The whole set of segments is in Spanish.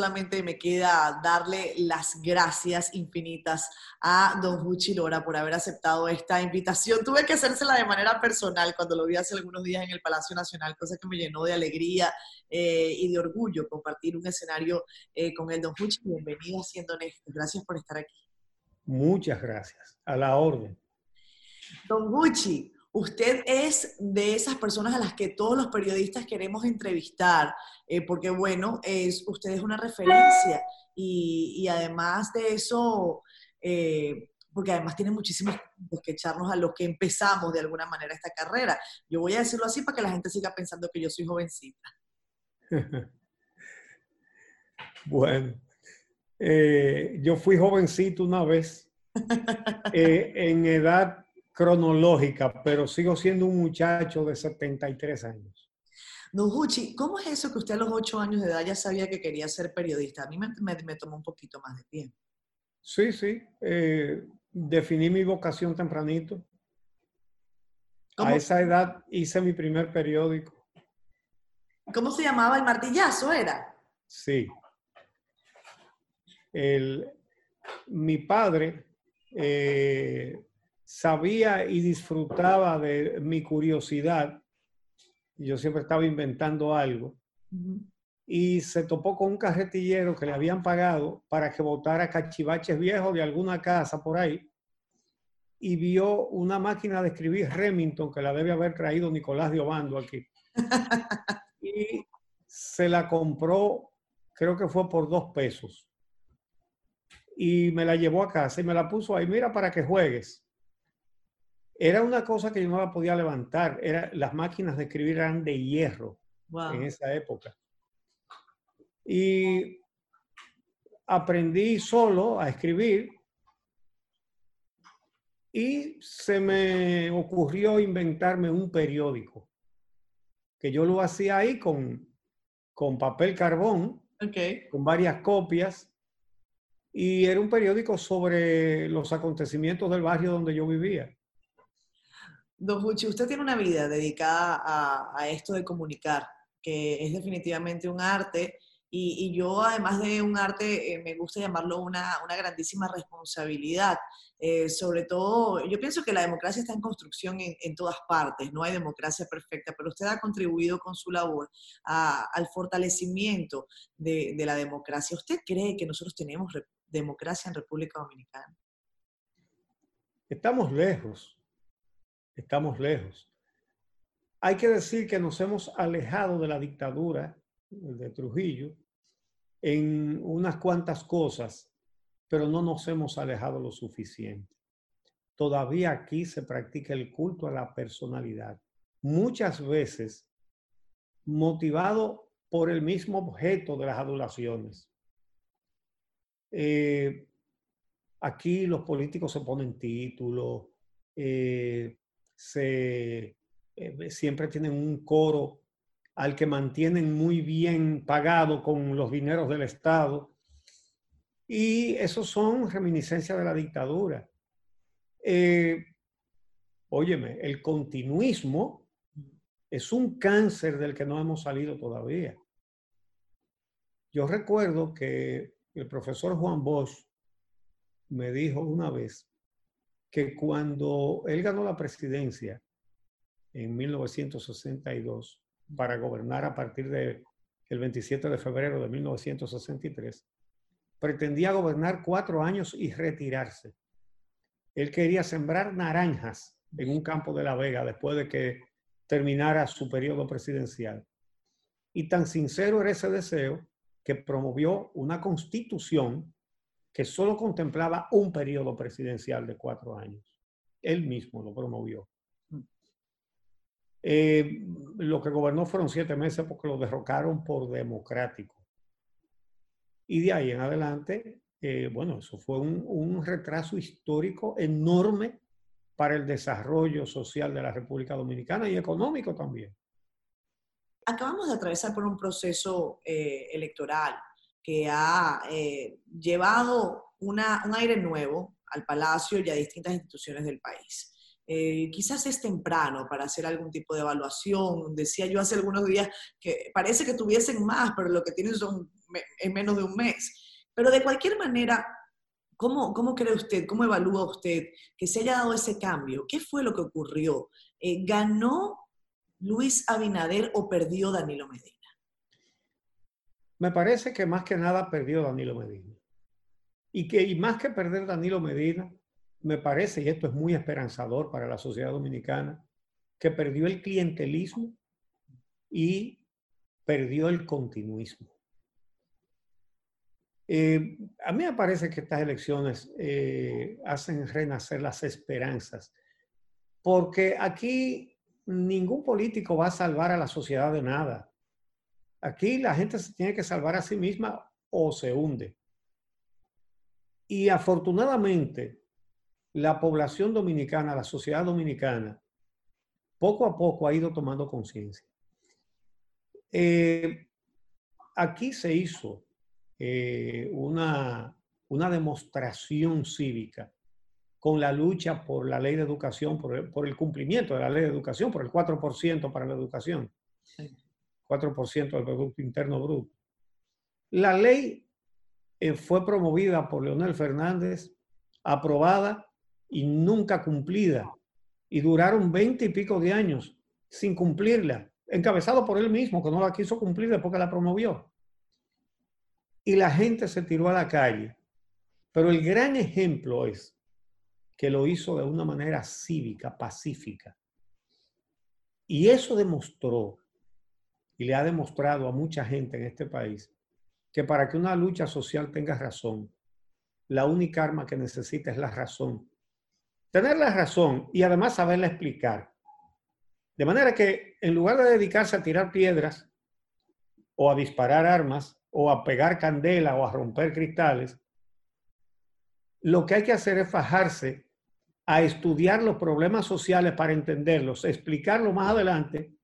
solamente me queda darle las gracias infinitas a don Huchi Lora por haber aceptado esta invitación. Tuve que hacérsela de manera personal cuando lo vi hace algunos días en el Palacio Nacional, cosa que me llenó de alegría eh, y de orgullo compartir un escenario eh, con el don Huchi. Bienvenido Siendo Honesto. Gracias por estar aquí. Muchas gracias. A la orden. Don Huchi, Usted es de esas personas a las que todos los periodistas queremos entrevistar, eh, porque bueno, es, usted es una referencia y, además de eso, eh, porque además tiene muchísimos que echarnos a los que empezamos de alguna manera esta carrera. Yo voy a decirlo así para que la gente siga pensando que yo soy jovencita. bueno, eh, yo fui jovencito una vez en edad cronológica, pero sigo siendo un muchacho de 73 años. Don ¿cómo es eso que usted a los 8 años de edad ya sabía que quería ser periodista? A mí me, me, tomó un poquito más de tiempo. Sí, sí. Eh, definí mi vocación tempranito. A esa edad hice mi primer periódico. ¿Cómo se llamaba? ¿El martillazo era? Sí. El, mi padre eh, sabía y disfrutaba de mi curiosidad. Yo siempre estaba inventando algo. Y se topó con un carretillero que le habían pagado para que botara cachivaches viejos de alguna casa por ahí. Y vio una máquina de escribir Remington que la debe haber traído Nicolás de Obando aquí. y se la compró, creo que fue por dos pesos. Y me la llevó a casa y me la puso ahí, mira, para que juegues. Era una cosa que yo no la podía levantar. Era, las máquinas de escribir eran de hierro en esa época. Y aprendí solo a escribir y se me ocurrió inventarme un periódico, que yo lo hacía ahí con, con papel carbón, con varias copias, y era un periódico sobre los acontecimientos del barrio donde yo vivía. Don Fuchi, usted tiene una vida dedicada a, esto de comunicar, que es definitivamente un arte. Y, yo, además de un arte, eh, me gusta llamarlo una, grandísima responsabilidad. Eh, sobre todo, yo pienso que la democracia está en construcción en, todas partes, no hay democracia perfecta, pero usted ha contribuido con su labor al fortalecimiento de, de la democracia. ¿Usted cree que nosotros tenemos democracia en República Dominicana? Estamos lejos, estamos lejos. Hay que decir que nos hemos alejado de la dictadura de Trujillo en unas cuantas cosas, pero no nos hemos alejado lo suficiente. Todavía aquí se practica el culto a la personalidad, muchas veces motivado por el mismo objeto de las adulaciones. Eh, aquí los políticos se ponen títulos, eh, se, eh, siempre tienen un coro al que mantienen muy bien pagado con los dineros del Estado. Y eso son reminiscencias de la dictadura. Eh, óyeme, el continuismo es un cáncer del que no hemos salido todavía. Yo recuerdo que el profesor Juan Bosch me dijo una vez que cuando él ganó la presidencia en 1962 para gobernar a partir del 27 de febrero de 1963, pretendía gobernar cuatro años y retirarse. Él quería sembrar naranjas en un campo de La Vega después de que terminara su periodo presidencial. Y tan sincero era ese deseo que promovió una constitución que solo contemplaba un periodo presidencial de cuatro años. Él mismo lo promovió. Mm. Eh, lo que gobernó fueron siete meses porque lo derrocaron por democrático. Y de ahí en adelante, eh, bueno, eso fue un, un retraso histórico enorme para el desarrollo social de la República Dominicana y económico también. Acabamos de atravesar por un proceso eh, electoral que ha eh, llevado un aire nuevo al Palacio y a distintas instituciones del país. Eh, quizás es temprano para hacer algún tipo de evaluación. Decía yo hace algunos días que parece que tuviesen más, pero lo que tienen son en menos de un mes. Pero de cualquier manera, ¿cómo, cómo cree usted, cómo evalúa usted que se haya dado ese cambio? ¿Qué fue lo que ocurrió? Eh, ¿Ganó Luis Abinader o perdió Danilo Medina? Me parece que más que nada perdió Danilo Medina. Y que y más que perder Danilo Medina, me parece, y esto es muy esperanzador para la sociedad dominicana, que perdió el clientelismo y perdió el continuismo. Eh, a mí me parece que estas elecciones eh, hacen renacer las esperanzas, porque aquí ningún político va a salvar a la sociedad de nada. Aquí la gente se tiene que salvar a sí misma o se hunde. Y afortunadamente, la población dominicana, la sociedad dominicana, poco a poco ha ido tomando conciencia. Eh, aquí se hizo eh, una, una demostración cívica con la lucha por la ley de educación, por el, por el, cumplimiento de la ley de educación, por el 4% para la educación, 4% del Producto Interno Bruto. La ley eh, fue promovida por Leonel Fernández, aprobada y nunca cumplida. Y duraron veinte y pico de años sin cumplirla, encabezado por él mismo, que no la quiso cumplir después que la promovió. Y la gente se tiró a la calle. Pero el gran ejemplo es que lo hizo de una manera cívica, pacífica. Y eso demostró, y le ha demostrado a mucha gente en este país, que para que una lucha social tenga razón, la única arma que necesita es la razón. Tener la razón y además saberla explicar. De manera que en lugar de dedicarse a tirar piedras o a disparar armas o a pegar candela o a romper cristales, lo que hay que hacer es fajarse a estudiar los problemas sociales para entenderlos, explicarlos más adelante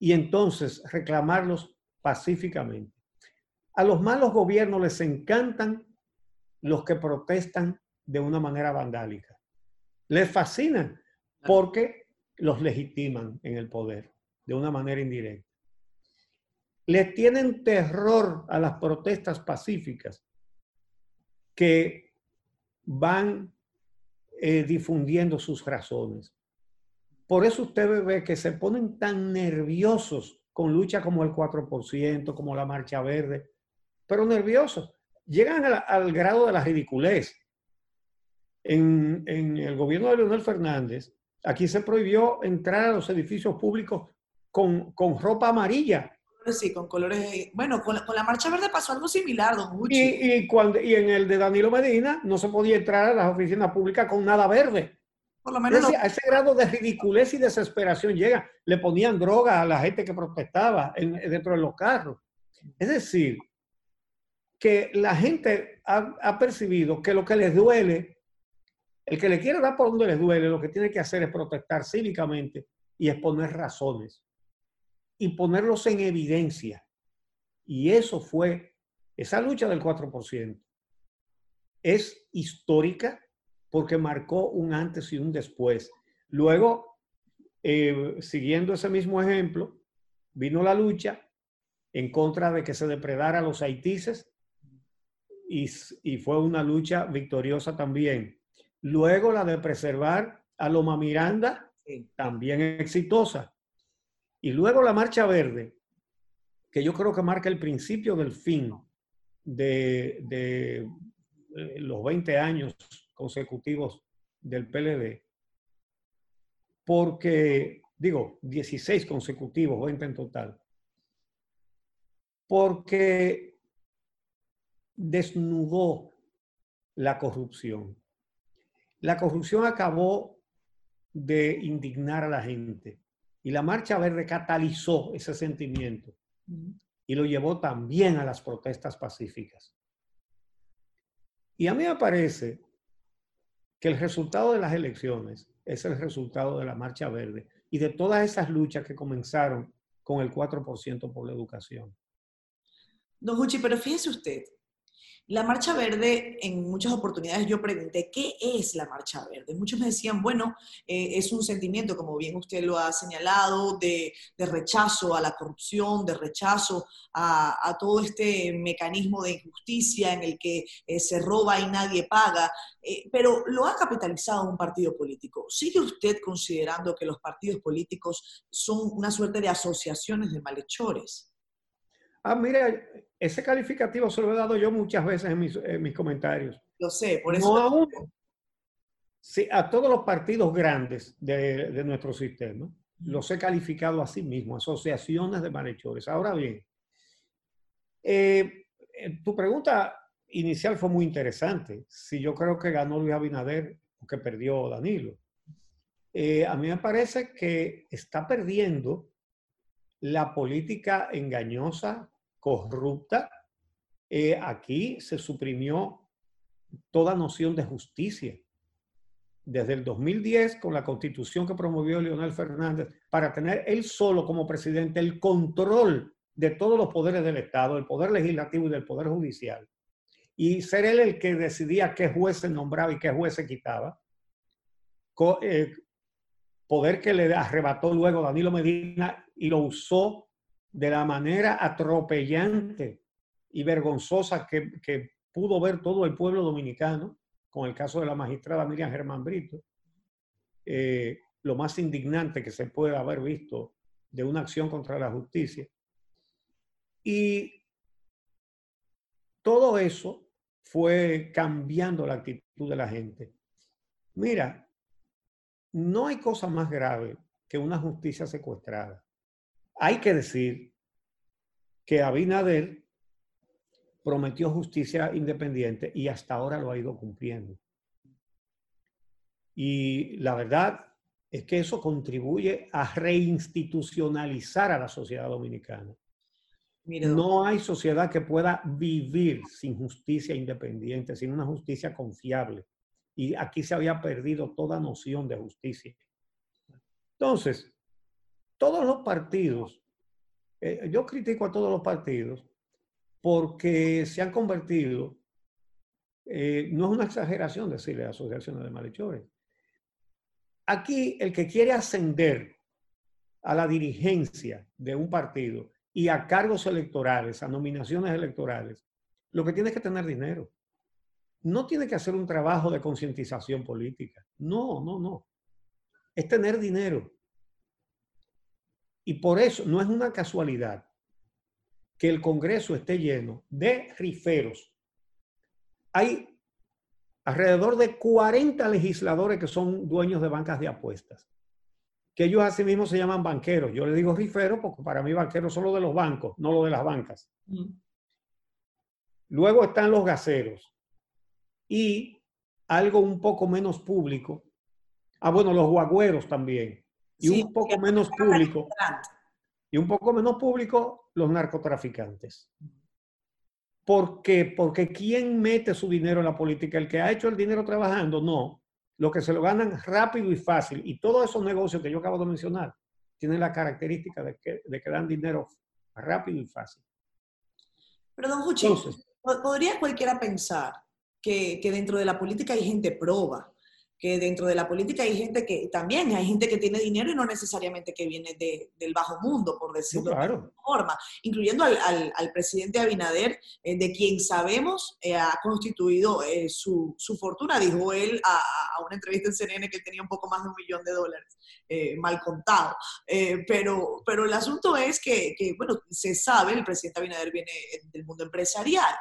y entonces reclamarlos pacíficamente. A los malos gobiernos les encantan los que protestan de una manera vandálica. Les fascinan porque los legitiman en el poder de una manera indirecta. Les tienen terror a las protestas pacíficas que van eh, difundiendo sus razones. Por eso usted ve que se ponen tan nerviosos con lucha como el 4%, como la Marcha Verde, pero nerviosos. Llegan al, grado de la ridiculez. En, el gobierno de Leonel Fernández, aquí se prohibió entrar a los edificios públicos con, ropa amarilla. Sí, con colores. Bueno, con la, Marcha Verde pasó algo similar, don Y, y, cuando, y en el de Danilo Medina no se podía entrar a las oficinas públicas con nada verde. Por lo menos. A ese grado de ridiculez y desesperación llega. Le ponían droga a la gente que protestaba dentro de los carros. Es decir, que la gente ha, percibido que lo que les duele, el que le quiere dar por donde les duele, lo que tiene que hacer es protestar cívicamente y exponer razones y ponerlos en evidencia. Y eso fue esa lucha del 4%. Es histórica porque marcó un antes y un después. Luego, eh, siguiendo ese mismo ejemplo, vino la lucha en contra de que se depredara los haitises y, fue una lucha victoriosa también. Luego la de preservar a Loma Miranda, también exitosa. Y luego la Marcha Verde, que yo creo que marca el principio del fin de, de eh, los 20 años consecutivos del PLD, porque, digo, 16 consecutivos, 20 en total, porque desnudó la corrupción. La corrupción acabó de indignar a la gente y la Marcha Verde catalizó ese sentimiento y lo llevó también a las protestas pacíficas. Y a mí me parece que el resultado de las elecciones es el resultado de la Marcha Verde y de todas esas luchas que comenzaron con el 4% por la educación. Don Juchi, pero fíjese usted, La Marcha Verde, en muchas oportunidades yo pregunté, ¿qué es la Marcha Verde? Muchos me decían, bueno, eh, es un sentimiento, como bien usted lo ha señalado, de, rechazo a la corrupción, de rechazo a, todo este mecanismo de injusticia en el que eh, se roba y nadie paga, eh, pero lo ha capitalizado un partido político. ¿Sigue usted considerando que los partidos políticos son una suerte de asociaciones de malhechores? Ah, mira, ese calificativo se lo he dado yo muchas veces en mis, comentarios. Lo sé, por eso. No a uno. Sí, a todos los partidos grandes de, nuestro sistema los he calificado así mismo, asociaciones de malhechores. Ahora bien, eh, eh, tu pregunta inicial fue muy interesante. Si yo creo que ganó Luis Abinader o que perdió Danilo. Eh, a mí me parece que está perdiendo la política engañosa, corrupta. Eh, aquí se suprimió toda noción de justicia. Desde el 2010, con la constitución que promovió Leonel Fernández, para tener él solo como presidente el control de todos los poderes del Estado, el poder legislativo y del poder judicial, y ser él el que decidía qué jueces nombraba y qué jueces quitaba, eh, poder que le arrebató luego Danilo Medina y lo usó de la manera atropellante y vergonzosa que, pudo ver todo el pueblo dominicano, con el caso de la magistrada Miriam Germán Brito, eh, lo más indignante que se puede haber visto de una acción contra la justicia. Y todo eso fue cambiando la actitud de la gente. Mira, no hay cosa más grave que una justicia secuestrada. Hay que decir que Abinader prometió justicia independiente y hasta ahora lo ha ido cumpliendo. Y la verdad es que eso contribuye a reinstitucionalizar a la sociedad dominicana. no hay sociedad que pueda vivir sin justicia independiente, sin una justicia confiable y aquí se había perdido toda noción de justicia. Entonces, todos los partidos, eh, yo critico a todos los partidos porque se han convertido, eh, no es una exageración decirle asociaciones de malhechores. Aquí el que quiere ascender a la dirigencia de un partido y a cargos electorales, a nominaciones electorales, lo que tiene es que tener dinero no tiene que hacer un trabajo de concientización política. No, no, no. Es tener dinero. Y por eso no es una casualidad que el Congreso esté lleno de riferos. Hay alrededor de 40 legisladores que son dueños de bancas de apuestas, que ellos así mismo se llaman banqueros. Yo le digo riferos porque para mí banqueros son los de los bancos, no los de las bancas. Mm. Luego están los gaseros, y algo un poco menos público. Ah, bueno, los guagüeros también. Y un poco menos público. Y un poco menos público, los narcotraficantes. ¿Por qué? Porque ¿quién mete su dinero en la política? ¿El que ha hecho el dinero trabajando? No. Lo que se lo ganan rápido y fácil. Y todos esos negocios que yo acabo de mencionar tienen la característica de que, de que dan dinero rápido y fácil. Pero don Juchi, ¿podría cualquiera pensar que, dentro de la política hay gente proba, que dentro de la política hay gente que también hay gente que tiene dinero y no necesariamente que viene del bajo mundo, por decirlo de alguna forma, incluyendo al, presidente Abinader, eh, de quien sabemos eh, ha constituido eh, su, fortuna, dijo él a, una entrevista en CNN que tenía un poco más de un millón de dólares, mal contado. pero, pero el asunto es que, que, bueno, se sabe, el presidente Abinader viene del mundo empresarial.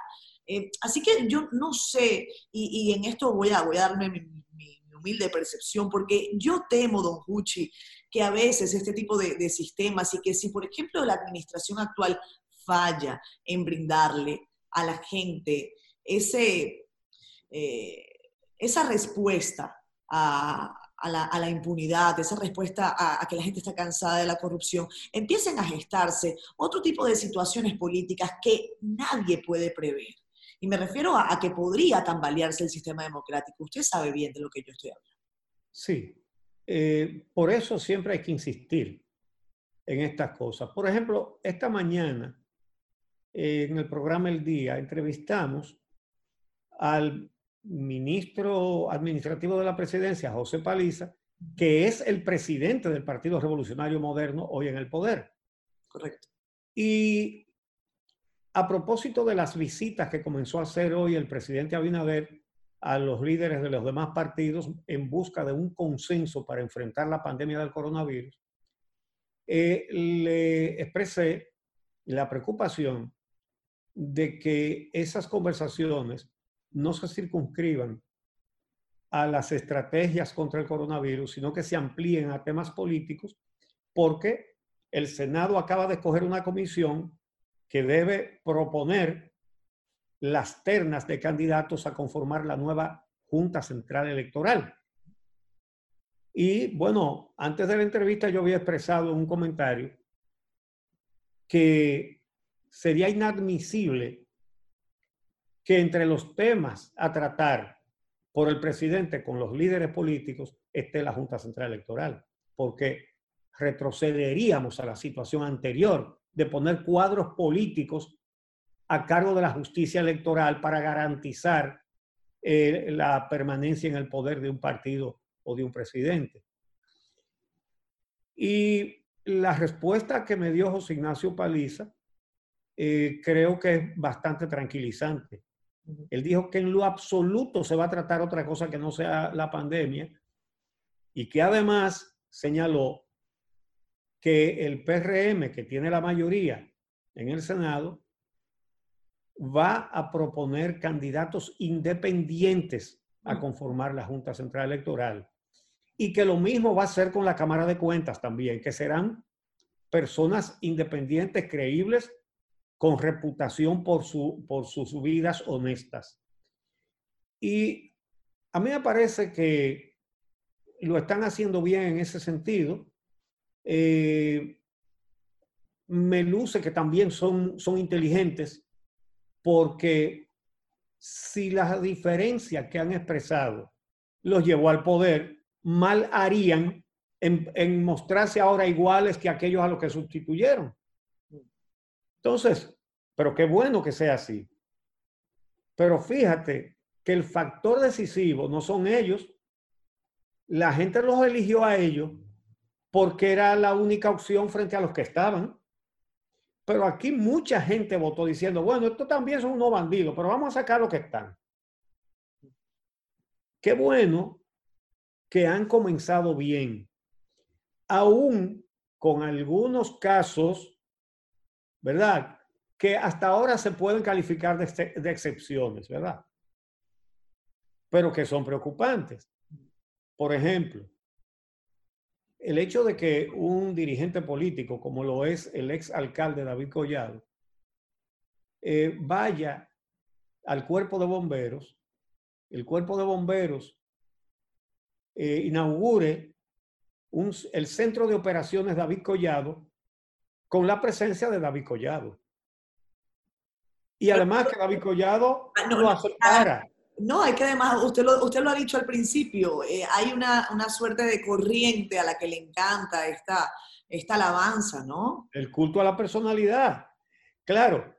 Eh, así que yo no sé, y, en esto voy a, voy a darme mi, humilde percepción, porque yo temo, don Huchi, que a veces este tipo de, sistemas y que si, por ejemplo, la administración actual falla en brindarle a la gente ese, eh, esa respuesta a, la, impunidad, esa respuesta a, a, que la gente está cansada de la corrupción, empiecen a gestarse otro tipo de situaciones políticas que nadie puede prever. Y me refiero a, que podría tambalearse el sistema democrático. Usted sabe bien de lo que yo estoy hablando. Sí, eh, por eso siempre hay que insistir en estas cosas. Por ejemplo, esta mañana eh, en el programa El Día entrevistamos al ministro administrativo de la presidencia, José Paliza, que es el presidente del Partido Revolucionario Moderno hoy en el poder. Correcto. Y a propósito de las visitas que comenzó a hacer hoy el presidente Abinader a los líderes de los demás partidos en busca de un consenso para enfrentar la pandemia del coronavirus, eh, le expresé la preocupación de que esas conversaciones no se circunscriban a las estrategias contra el coronavirus, sino que se amplíen a temas políticos, porque el Senado acaba de escoger una comisión que debe proponer las ternas de candidatos a conformar la nueva Junta Central Electoral. Y bueno, antes de la entrevista yo había expresado un comentario que sería inadmisible que entre los temas a tratar por el presidente con los líderes políticos esté la Junta Central Electoral, porque retrocederíamos a la situación anterior de poner cuadros políticos a cargo de la justicia electoral para garantizar eh, la permanencia en el poder de un partido o de un presidente. Y la respuesta que me dio José Ignacio Paliza eh, creo que es bastante tranquilizante. Él dijo que en lo absoluto se va a tratar otra cosa que no sea la pandemia y que además señaló que el PRM, que tiene la mayoría en el Senado, va a proponer candidatos independientes a conformar la Junta Central Electoral. Y que lo mismo va a hacer con la Cámara de Cuentas también, que serán personas independientes, creíbles con reputación por, su, por sus vidas honestas. Y a mí me parece que lo están haciendo bien en ese sentido. Eh, me luce que también son, son inteligentes porque si las diferencias que han expresado los llevó al poder, mal harían en, en mostrarse ahora iguales que aquellos a los que sustituyeron. Entonces, pero qué bueno que sea así. Pero fíjate que el factor decisivo no son ellos. La gente los eligió a ellos porque era la única opción frente a los que estaban. Pero aquí mucha gente votó diciendo, bueno, esto también son unos bandidos, pero vamos a sacar los que están. Qué bueno que han comenzado bien, aún con algunos casos ¿verdad? Que hasta ahora se pueden calificar de, de excepciones, ¿verdad? Pero que son preocupantes. Por ejemplo, el hecho de que un dirigente político, como lo es el ex alcalde David Collado, eh, vaya al cuerpo de bomberos, el cuerpo de bomberos eh, inaugure un, el centro de operaciones David Collado con la presencia de David Collado. Y además que David Collado ah, no, lo aceptara. No, hay que además, usted lo, usted lo ha dicho al principio, eh, hay una, una, suerte de corriente a la que le encanta esta, esta alabanza, ¿no? El culto a la personalidad. Claro,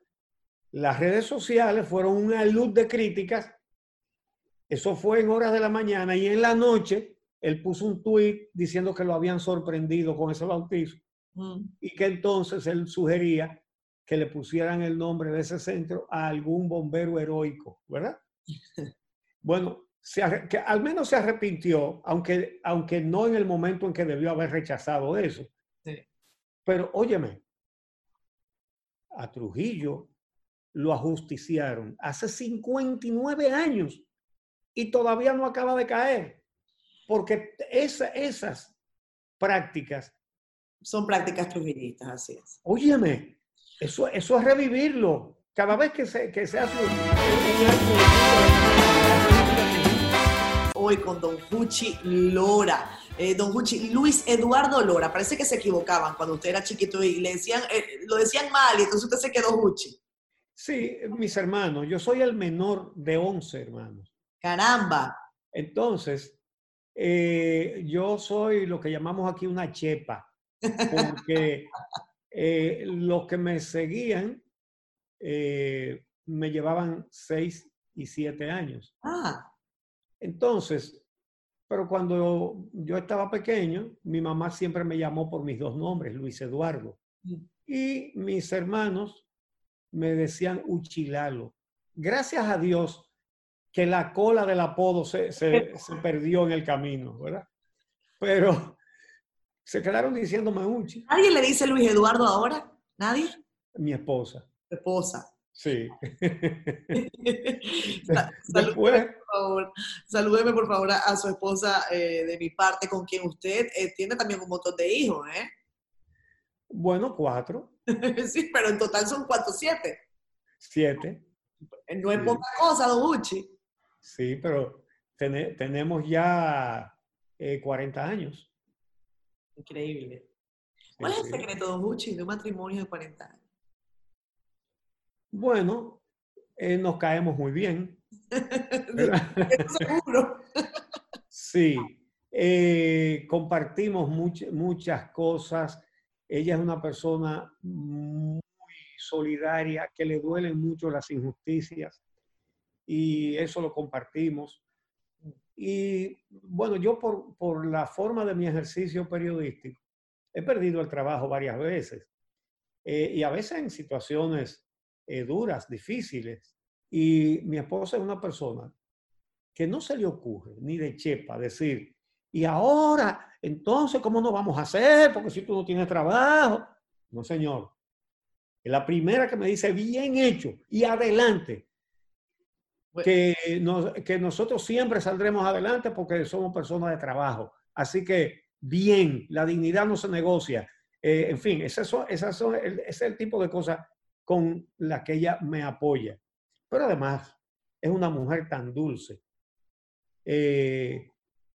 las redes sociales fueron una luz de críticas. Eso fue en horas de la mañana y en la noche él puso un tuit diciendo que lo habían sorprendido con ese bautismo. Mm. Y que entonces él sugería que le pusieran el nombre de ese centro a algún bombero heroico, ¿verdad? bueno, que al menos se arrepintió, aunque, aunque no en el momento en que debió haber rechazado eso. Pero óyeme, a Trujillo lo ajusticiaron hace 59 años y todavía no acaba de caer, porque esas prácticas son prácticas trujillistas, así es. Óyeme, eso, eso es revivirlo. Cada vez que se, que se hace Hoy con Don Juchi Lora. Eh, don Juchi, Luis Eduardo Lora, parece que se equivocaban cuando usted era chiquito y le decían, eh, lo decían mal y entonces usted se quedó Juchi. Sí, mis hermanos, yo soy el menor de 11 hermanos. Caramba. Entonces, eh, yo soy lo que llamamos aquí una chepa porque los que me seguían eh, me llevaban seis siete años. Ah. Entonces, pero cuando yo estaba pequeño, mi mamá siempre me llamó por mis dos nombres, Luis Eduardo. Y mis hermanos me decían Uchilalo. Gracias a Dios que la cola del apodo se, se, se perdió en el camino, ¿verdad? Pero se quedaron diciéndome Uchi. ¿Nadie le dice Luis Eduardo ahora? ¿Nadie? Mi esposa. Tu esposa. Sí. Sa- Después, Por favor, salúdeme por favor a, su esposa eh, de mi parte, con quien usted eh, tiene también un montón de hijos, ¿eh? bueno, cuatro, sí, pero en total son cuatro, siete. siete. Eh, No es Sí. poca cosa, don Uchi. Sí, pero tene- tenemos ya eh, 40 años. Increíble. Sí, ¿Cuál es el secreto, don Uchi, de un matrimonio de 40 años? Bueno, eh, nos caemos muy bien. seguro. Sí, eh, compartimos much- muchas cosas. Ella es una persona muy solidaria, que le duelen mucho las injusticias y eso lo compartimos. Y bueno, yo por, por la forma de mi ejercicio periodístico, he perdido el trabajo varias veces eh, y a veces en situaciones eh, duras, difíciles. Y mi esposa es una persona que no se le ocurre ni de chepa decir, y ahora, entonces, ¿cómo nos vamos a hacer? Porque si tú no tienes trabajo. No, señor. Es la primera que me dice, bien hecho, y adelante. Bueno. Que, nos- que nosotros siempre saldremos adelante porque somos personas de trabajo. Así que, bien, la dignidad no se negocia. Eh, en fin, esas son, esas son ese es el tipo de cosas con las que ella me apoya. Pero además, es una mujer tan dulce. Eh,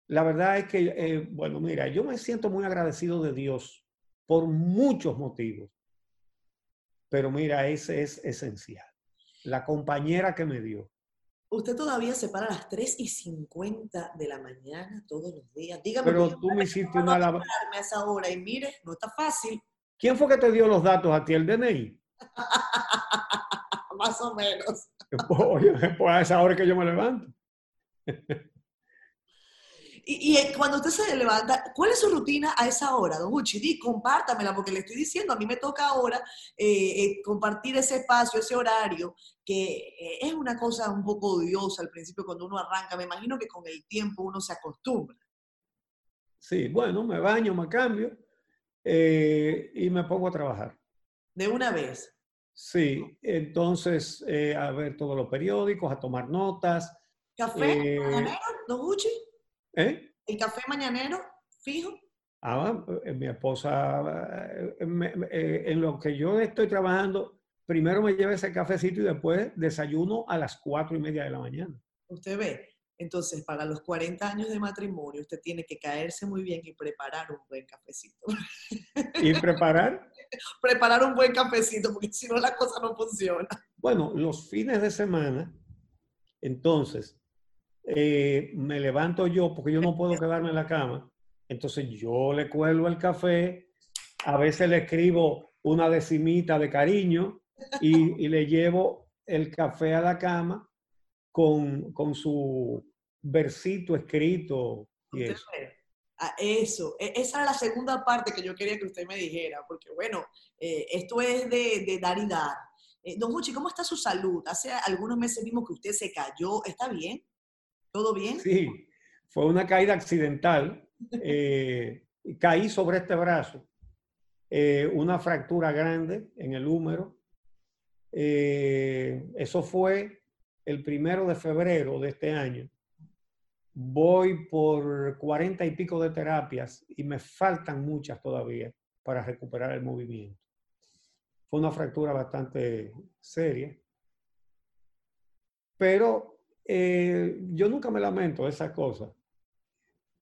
la verdad es que, eh, bueno, mira, yo me siento muy agradecido de Dios por muchos motivos. Pero mira, ese es esencial. La compañera que me dio. Usted todavía se para a las 3 y 50 de la mañana todos los días. Dígame, Pero ¿cómo tú me hiciste una... a esa hora? Y mire, no está fácil, ¿Quién fue que te dio los datos a ti, el DNI? más o menos. Pues a esa hora que yo me levanto. Y, y, eh, cuando usted se levanta, ¿cuál es su rutina a esa hora, don Uchi? Di, compártamela, porque le estoy diciendo, a mí me toca ahora eh, eh, compartir ese espacio, ese horario, que eh, es una cosa un poco odiosa al principio cuando uno arranca. Me imagino que con el tiempo uno se acostumbra. Sí, bueno, me baño, me cambio y me pongo a trabajar. De una vez. Sí, entonces eh, a ver todos los periódicos, a tomar notas. ¿Café Eh, mañanero, don Uchi? ¿eh? ¿El café mañanero fijo? Ah, eh, mi esposa, eh, me- me- eh, en lo que yo estoy trabajando, primero me lleva ese cafecito y después desayuno a las cuatro y media de la mañana. Usted ve. Entonces, para los 40 años de matrimonio, usted tiene que caerse muy bien y preparar un buen cafecito. Y preparar, preparar un buen cafecito, porque si no la cosa no funciona. bueno, los fines de semana, entonces, eh, me levanto yo porque yo no puedo quedarme en la cama. Entonces yo le cuelo el café, a veces le escribo una decimita de cariño y, y le llevo el café a la cama con, con su versito escrito y Usted eso. Eso, e- esa era la segunda parte que yo quería que usted me dijera, porque bueno, eh, esto es de, de dar y dar. Eh, don Uchi, ¿cómo está su salud? Hace algunos meses vimos que usted se cayó, ¿está bien? ¿Todo bien? Sí, fue una caída accidental. eh, caí sobre este brazo, una fractura grande en el húmero. Eso fue el primero de febrero de este año. Voy por cuarenta y pico de terapias y me faltan muchas todavía para recuperar el movimiento. Fue una fractura bastante seria. Pero eh, yo nunca me lamento de esas cosas.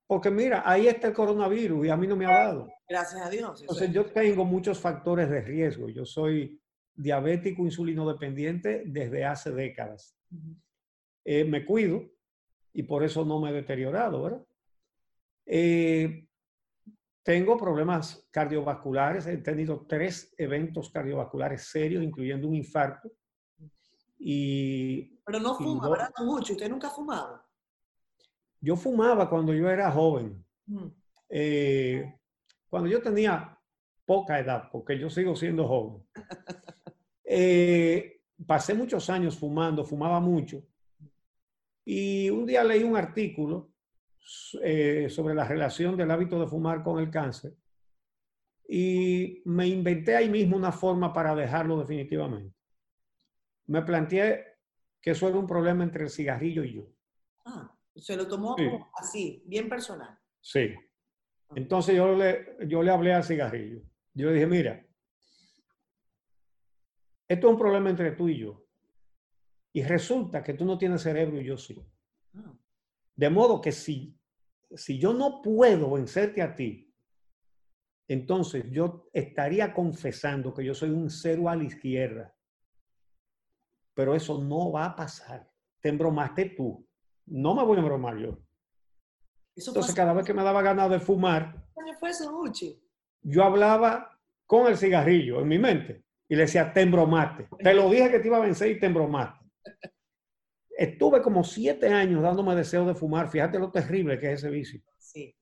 Porque mira, ahí está el coronavirus y a mí no me ha dado. Gracias a Dios. Entonces es. yo tengo muchos factores de riesgo. Yo soy diabético insulino dependiente desde hace décadas. Eh, me cuido y por eso no me he deteriorado, ¿verdad? Eh, tengo problemas cardiovasculares. He tenido tres eventos cardiovasculares serios, incluyendo un infarto. Y, Pero no fuma, no- ¿verdad, don Juchi? ¿Usted nunca ha fumado? yo fumaba cuando yo era joven. Mm. eh, cuando yo tenía poca edad, porque yo sigo siendo joven, eh, pasé muchos años fumando, fumaba mucho. Y un día leí un artículo eh, sobre la relación del hábito de fumar con el cáncer. Y me inventé ahí mismo una forma para dejarlo definitivamente. Me planteé que eso era un problema entre el cigarrillo y yo. Ah, se lo tomó Sí. así, bien personal. Sí. Entonces yo le, yo le hablé al cigarrillo. Yo le dije, mira, esto es un problema entre tú y yo. Y resulta que tú no tienes cerebro y yo sí. Ah, De modo que si, si yo no puedo vencerte a ti, entonces yo estaría confesando que yo soy un cero a la izquierda. Pero eso no va a pasar. Te embromaste tú. No me voy a embromar yo. Eso Entonces cada vez que me daba ganas de fumar, yo hablaba con el cigarrillo en mi mente y le decía, te embromaste. Te lo dije que te iba a vencer y te embromaste. Estuve como siete años dándome deseo de fumar. Fíjate lo terrible que es ese vicio. Sí.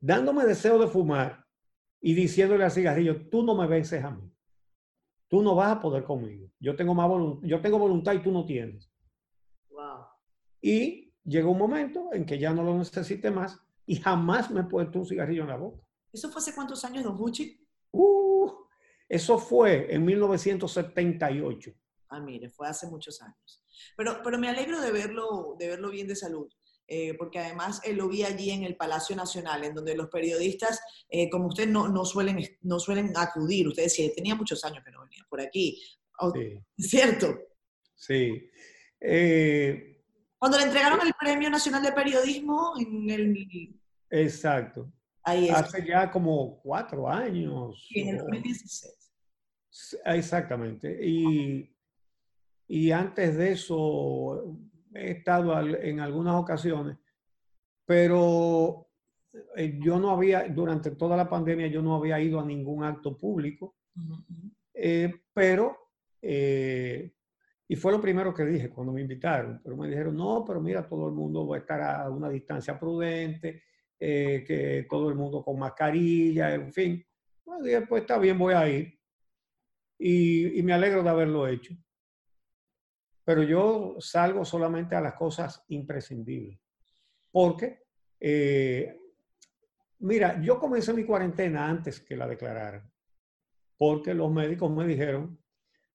Dándome deseo de fumar y diciéndole al cigarrillo, tú no me vences a mí. Tú no vas a poder conmigo. Yo tengo, más yo tengo voluntad y tú no tienes. Wow. Y llegó un momento en que ya no lo necesité más y jamás me he puesto un cigarrillo en la boca. ¿Eso fue hace cuántos años, don Juchi? Uh, eso fue en 1978. Ah, mire, fue hace muchos años. Pero, pero me alegro de verlo, de verlo bien de salud, eh, porque además eh, lo vi allí en el Palacio Nacional, en donde los periodistas, eh, como usted, no, no, suelen, no suelen acudir. Usted decía, tenía muchos años que no venía por aquí. O- Sí, ¿Cierto? sí. Cuando le entregaron el Premio Nacional de Periodismo, en el, exacto. ahí es, Hace ya como cuatro años. en el o- 2016. Sí, Exactamente. Y, y antes de eso he estado en algunas ocasiones, pero eh, yo no había, durante toda la pandemia, yo no había ido a ningún acto público, Ujú, ujú. eh, pero, eh, y fue lo primero que dije cuando me invitaron, pero me dijeron, no, pero mira, todo el mundo va a estar a una distancia prudente, eh, que todo el mundo con mascarilla, en fin. Bueno, dije, pues está bien, voy a ir y, y me alegro de haberlo hecho. Pero yo salgo solamente a las cosas imprescindibles. Porque, eh, mira, yo comencé mi cuarentena antes que la declararan. Porque los médicos me dijeron,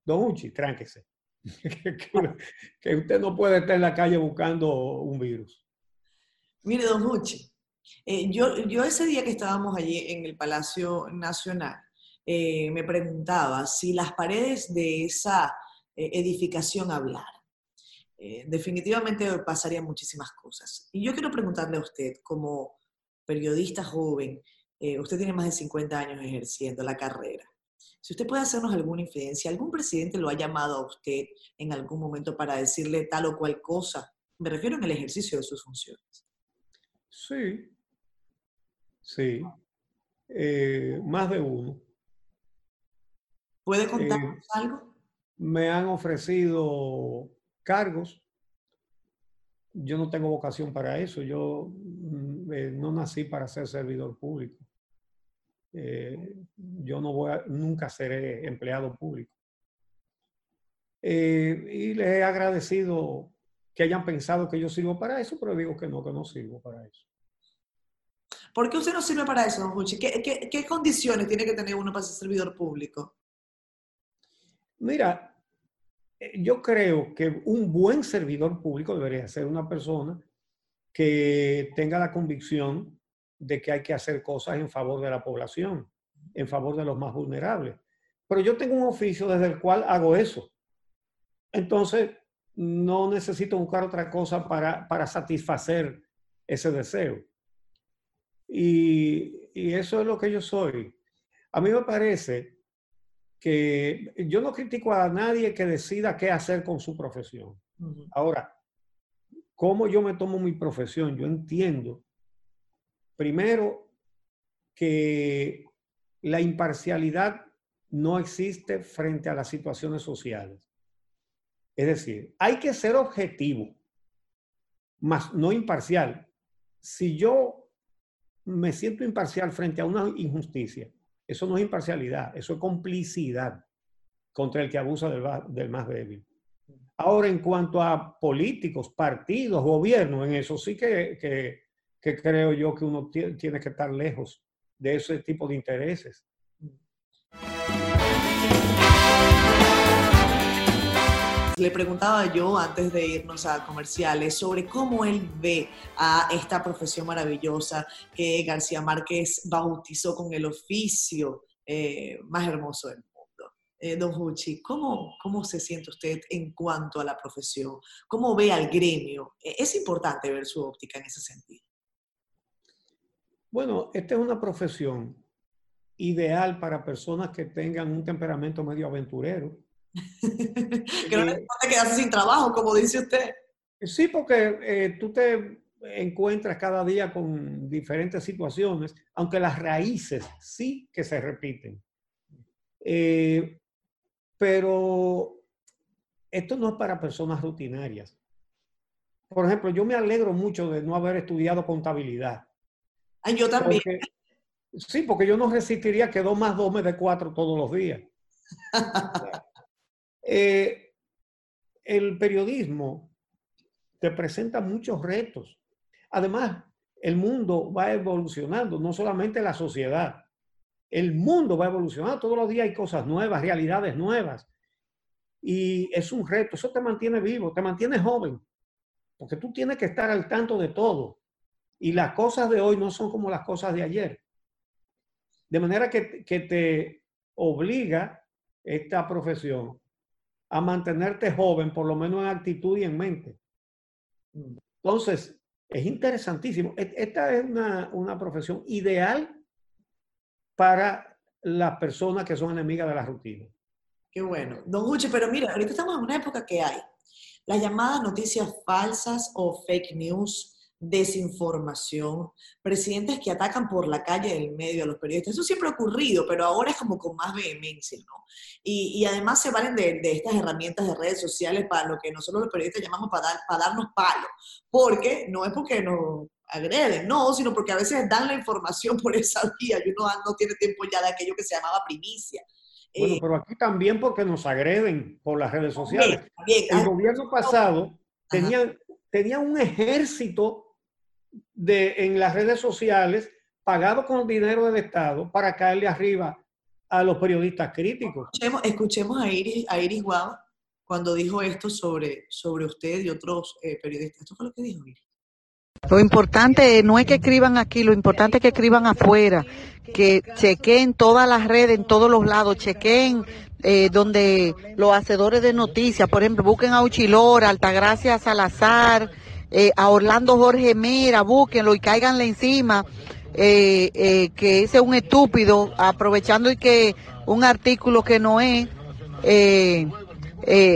don Uchi, tránquese. que, usted no puede estar en la calle buscando un virus. Mire, don Juchi, eh, yo, yo ese día que estábamos allí en el Palacio Nacional, eh, me preguntaba si las paredes de esa eh, edificación hablaran. Eh, definitivamente pasarían muchísimas cosas. Y yo quiero preguntarle a usted, como periodista joven, eh, usted tiene más de 50 años ejerciendo la carrera. Si usted puede hacernos alguna infidencia, algún presidente lo ha llamado a usted en algún momento para decirle tal o cual cosa. Me refiero en el ejercicio de sus funciones. Sí, sí, eh, más de uno. ¿Puede contarnos algo? Me han ofrecido cargos. Yo no tengo vocación para eso. Yo mm, eh, no nací para ser servidor público. Eh, yo no voy a, nunca seré empleado público. Eh, y les he agradecido que hayan pensado que yo sirvo para eso, pero digo que no, que no sirvo para eso. ¿Por qué usted no sirve para eso, don Juchi? ¿Qué, condiciones tiene que tener uno para ser servidor público? Mira, eh, yo creo que un buen servidor público debería ser una persona que tenga la convicción de que hay que hacer cosas en favor de la población, en favor de los más vulnerables. Pero yo tengo un oficio desde el cual hago eso. Entonces, no necesito buscar otra cosa para, para satisfacer ese deseo. Y, y eso es lo que yo soy. A mí me parece que yo no critico a nadie que decida qué hacer con su profesión. Ahora, ¿cómo yo me tomo mi profesión? Yo entiendo, primero, que la imparcialidad no existe frente a las situaciones sociales. Es decir, hay que ser objetivo, más no imparcial. Si yo me siento imparcial frente a una injusticia, eso no es imparcialidad, eso es complicidad contra el que abusa del, más débil. Ahora, en cuanto a políticos, partidos, gobiernos, en eso sí que, que creo yo que uno tiene que estar lejos de ese tipo de intereses. Le preguntaba yo antes de irnos a comerciales sobre cómo él ve a esta profesión maravillosa que García Márquez bautizó con el oficio eh, más hermoso del mundo. Eh, don Huchi, ¿cómo, ¿cómo se siente usted en cuanto a la profesión? ¿Cómo ve al gremio? E, es importante ver su óptica en ese sentido. Bueno, esta es una profesión ideal para personas que tengan un temperamento medio aventurero que no te quedarse sin trabajo, como dice usted. Sí, porque eh, tú te encuentras cada día con diferentes situaciones, aunque las raíces sí que se repiten. Eh, pero esto no es para personas rutinarias. Por ejemplo, yo me alegro mucho de no haber estudiado contabilidad. Ay, yo también. sí, porque yo no resistiría que dos más dos me dé cuatro todos los días. Eh, el periodismo te presenta muchos retos. Además, el mundo va evolucionando, no solamente la sociedad. El mundo va evolucionando, todos los días hay cosas nuevas, realidades nuevas. Y es un reto, eso te mantiene vivo, te mantiene joven, porque tú tienes que estar al tanto de todo. Y las cosas de hoy no son como las cosas de ayer. De manera que, que te obliga esta profesión a mantenerte joven, por lo menos en actitud y en mente. Entonces, es interesantísimo. E-, esta es una, una profesión ideal para las personas que son enemigas de la rutina. Qué bueno. Don Uche, pero mira, ahorita estamos en una época que hay las llamadas noticias falsas o fake news desinformación, presidentes que atacan por la calle del medio a los periodistas. Eso siempre ha ocurrido, pero ahora es como con más vehemencia, ¿no? Y, además se valen de, estas herramientas de redes sociales para lo que nosotros los periodistas llamamos para, dar, para darnos palo, porque no es porque nos agreden, no, sino porque a veces dan la información por esa vía y uno no tiene tiempo ya de aquello que se llamaba primicia. Bueno, eh, pero aquí también porque nos agreden por las redes sociales. El gobierno pasado tenía, tenía un ejército de, en las redes sociales pagado con dinero del Estado para caerle arriba a los periodistas críticos. Escuchemos, a Iris, a Iris Guava cuando dijo esto sobre, sobre usted y otros eh, periodistas. Esto fue lo que dijo Iris. Lo importante no es que escriban aquí, lo importante es que escriban afuera, que chequeen todas las redes, en todos los lados, chequeen eh, donde los hacedores de noticias, por ejemplo, busquen a Uchilora, Altagracia Salazar, eh, a Orlando Jorge Mira, búsquenlo y cáiganle encima, eh, eh, que ese es un estúpido, aprovechando y que un artículo que no es,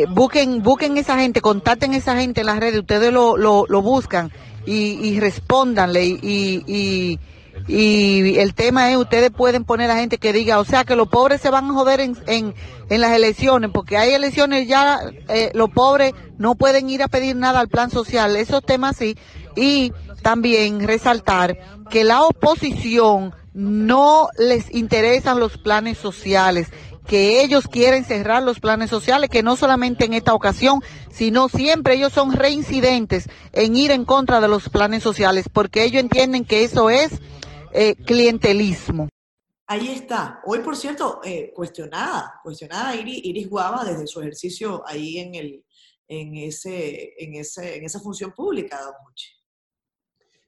busquen, busquen esa gente, contacten a esa gente en las redes, ustedes lo, lo, buscan y, y respóndanle y el tema es, ustedes pueden poner a gente que diga, o sea, que los pobres se van a joder en, en, en las elecciones, porque hay elecciones ya, eh, los pobres no pueden ir a pedir nada al plan social, esos temas sí. Y también resaltar que la oposición no les interesan los planes sociales, que ellos quieren cerrar los planes sociales, que no solamente en esta ocasión, sino siempre ellos son reincidentes en ir en contra de los planes sociales, porque ellos entienden que eso es eh, clientelismo. Ahí está. Hoy, por cierto, eh, cuestionada, cuestionada Iris, Guava desde su ejercicio ahí en, el, en, ese, en, ese, en esa función pública, don